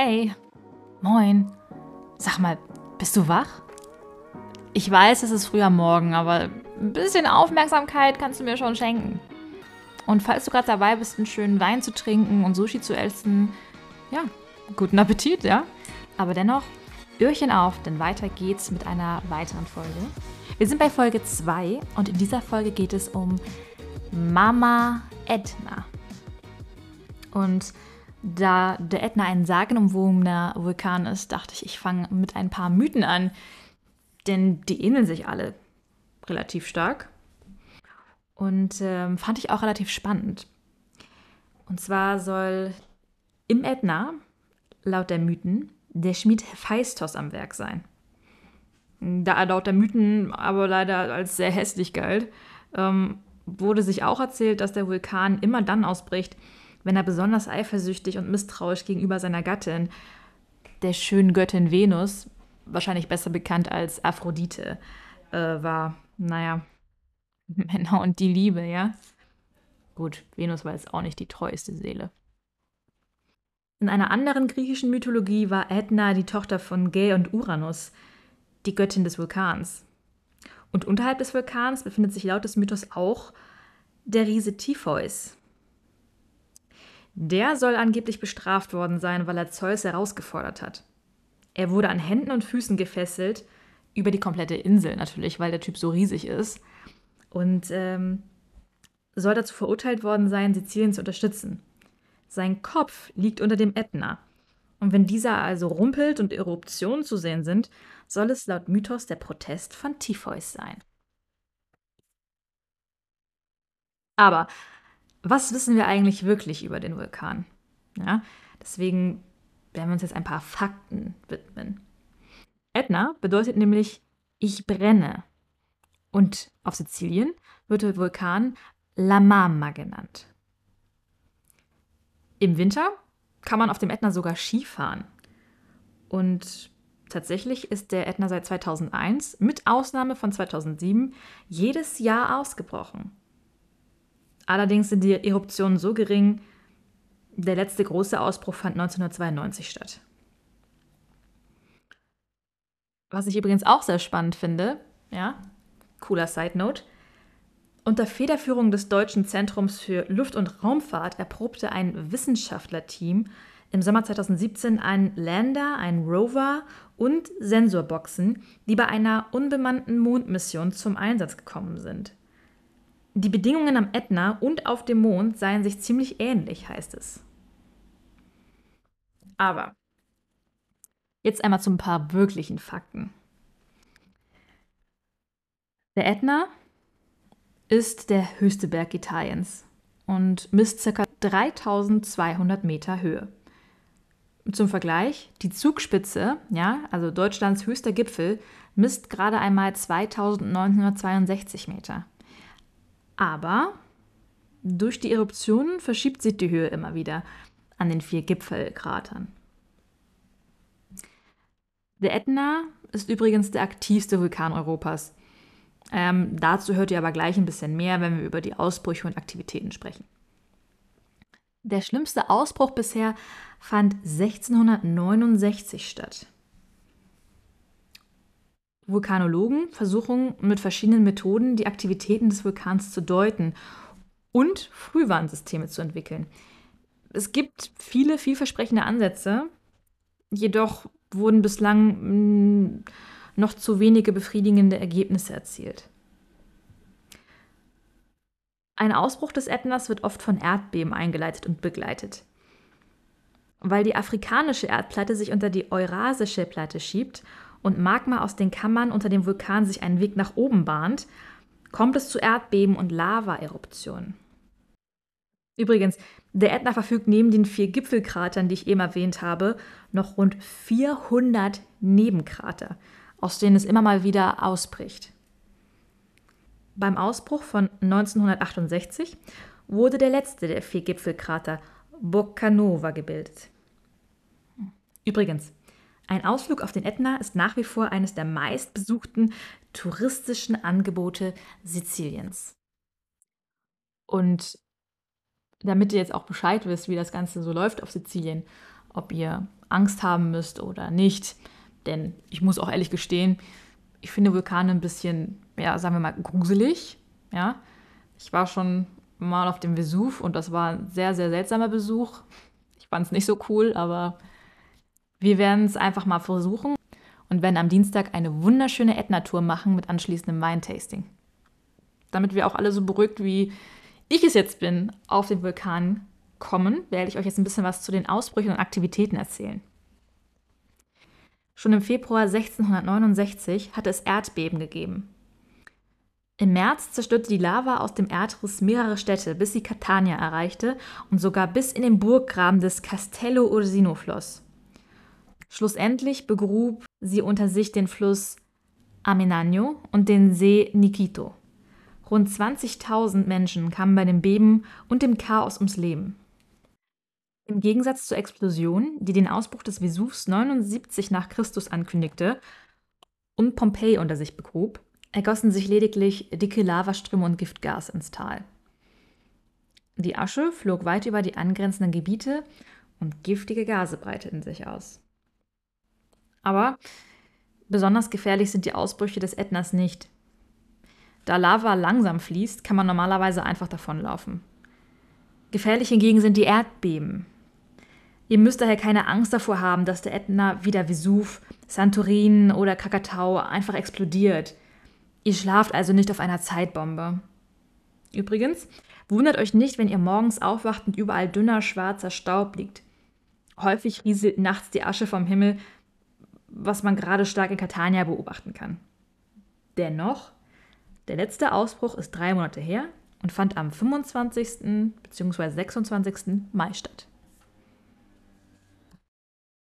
Hey, moin. Sag mal, bist du wach? Ich weiß, es ist früh am Morgen, aber ein bisschen Aufmerksamkeit kannst du mir schon schenken. Und falls du gerade dabei bist, einen schönen Wein zu trinken und Sushi zu essen, ja, guten Appetit, ja? Aber dennoch, Öhrchen auf, denn weiter geht's mit einer weiteren Folge. Wir sind bei Folge 2 und in dieser Folge geht es um Mama Edna. Und da der Ätna ein sagenumwobener Vulkan ist, dachte ich, ich fange mit ein paar Mythen an, denn die ähneln sich alle relativ stark. Und ähm, fand ich auch relativ spannend. Und zwar soll im Ätna, laut der Mythen, der Schmied Hephaistos am Werk sein. Da er laut der Mythen aber leider als sehr hässlich galt, ähm, wurde sich auch erzählt, dass der Vulkan immer dann ausbricht, wenn er besonders eifersüchtig und misstrauisch gegenüber seiner Gattin, der schönen Göttin Venus, wahrscheinlich besser bekannt als Aphrodite, äh, war. Naja, Männer und die Liebe, ja. Gut, Venus war jetzt auch nicht die treueste Seele. In einer anderen griechischen Mythologie war Aethna die Tochter von Gae und Uranus, die Göttin des Vulkans. Und unterhalb des Vulkans befindet sich laut des Mythos auch der Riese Typheus, der soll angeblich bestraft worden sein, weil er Zeus herausgefordert hat. Er wurde an Händen und Füßen gefesselt, über die komplette Insel natürlich, weil der Typ so riesig ist. Und ähm, soll dazu verurteilt worden sein, Sizilien zu unterstützen. Sein Kopf liegt unter dem Ätna. Und wenn dieser also rumpelt und Eruptionen zu sehen sind, soll es laut Mythos der Protest von Typheus sein. Aber was wissen wir eigentlich wirklich über den Vulkan? Ja, deswegen werden wir uns jetzt ein paar Fakten widmen. Ätna bedeutet nämlich ich brenne. Und auf Sizilien wird der Vulkan La Mamma genannt. Im Winter kann man auf dem Ätna sogar Skifahren. Und tatsächlich ist der Ätna seit 2001, mit Ausnahme von 2007, jedes Jahr ausgebrochen. Allerdings sind die Eruptionen so gering, der letzte große Ausbruch fand 1992 statt. Was ich übrigens auch sehr spannend finde, ja, cooler Side Note. Unter Federführung des Deutschen Zentrums für Luft- und Raumfahrt erprobte ein Wissenschaftlerteam im Sommer 2017 einen Lander, einen Rover und Sensorboxen, die bei einer unbemannten Mondmission zum Einsatz gekommen sind. Die Bedingungen am Ätna und auf dem Mond seien sich ziemlich ähnlich, heißt es. Aber jetzt einmal zu ein paar wirklichen Fakten. Der Ätna ist der höchste Berg Italiens und misst ca. 3200 Meter Höhe. Zum Vergleich, die Zugspitze, ja, also Deutschlands höchster Gipfel, misst gerade einmal 2962 Meter. Aber durch die Eruptionen verschiebt sich die Höhe immer wieder an den vier Gipfelkratern. Der Ätna ist übrigens der aktivste Vulkan Europas. Ähm, dazu hört ihr aber gleich ein bisschen mehr, wenn wir über die Ausbrüche und Aktivitäten sprechen. Der schlimmste Ausbruch bisher fand 1669 statt. Vulkanologen versuchen mit verschiedenen Methoden die Aktivitäten des Vulkans zu deuten und Frühwarnsysteme zu entwickeln. Es gibt viele vielversprechende Ansätze, jedoch wurden bislang hm, noch zu wenige befriedigende Ergebnisse erzielt. Ein Ausbruch des Ätnas wird oft von Erdbeben eingeleitet und begleitet. Weil die afrikanische Erdplatte sich unter die eurasische Platte schiebt und Magma aus den Kammern unter dem Vulkan sich einen Weg nach oben bahnt, kommt es zu Erdbeben und Lava-Eruptionen. Übrigens, der Ätna verfügt neben den vier Gipfelkratern, die ich eben erwähnt habe, noch rund 400 Nebenkrater, aus denen es immer mal wieder ausbricht. Beim Ausbruch von 1968 wurde der letzte der vier Gipfelkrater, Boccanova, gebildet. Übrigens, ein Ausflug auf den Ätna ist nach wie vor eines der meistbesuchten touristischen Angebote Siziliens. Und damit ihr jetzt auch Bescheid wisst, wie das Ganze so läuft auf Sizilien, ob ihr Angst haben müsst oder nicht. Denn ich muss auch ehrlich gestehen, ich finde Vulkane ein bisschen, ja, sagen wir mal, gruselig. Ja, ich war schon mal auf dem Vesuv und das war ein sehr, sehr seltsamer Besuch. Ich fand es nicht so cool, aber wir werden es einfach mal versuchen und werden am Dienstag eine wunderschöne Ätna-Tour machen mit anschließendem Weintasting. Damit wir auch alle so beruhigt wie ich es jetzt bin, auf den Vulkan kommen, werde ich euch jetzt ein bisschen was zu den Ausbrüchen und Aktivitäten erzählen. Schon im Februar 1669 hatte es Erdbeben gegeben. Im März zerstörte die Lava aus dem Erdriss mehrere Städte, bis sie Catania erreichte und sogar bis in den Burggraben des Castello Ursino floss. Schlussendlich begrub sie unter sich den Fluss Amenagno und den See Nikito. Rund 20.000 Menschen kamen bei dem Beben und dem Chaos ums Leben. Im Gegensatz zur Explosion, die den Ausbruch des Vesuvs 79 nach Christus ankündigte und Pompeji unter sich begrub, ergossen sich lediglich dicke Lavaströme und Giftgas ins Tal. Die Asche flog weit über die angrenzenden Gebiete und giftige Gase breiteten sich aus. Aber besonders gefährlich sind die Ausbrüche des Ätnas nicht. Da Lava langsam fließt, kann man normalerweise einfach davonlaufen. Gefährlich hingegen sind die Erdbeben. Ihr müsst daher keine Angst davor haben, dass der Ätna wie der Vesuv, Santorin oder Kakatau einfach explodiert. Ihr schlaft also nicht auf einer Zeitbombe. Übrigens, wundert euch nicht, wenn ihr morgens aufwacht und überall dünner schwarzer Staub liegt. Häufig rieselt nachts die Asche vom Himmel, was man gerade stark in Catania beobachten kann. Dennoch, der letzte Ausbruch ist drei Monate her und fand am 25. bzw. 26. Mai statt.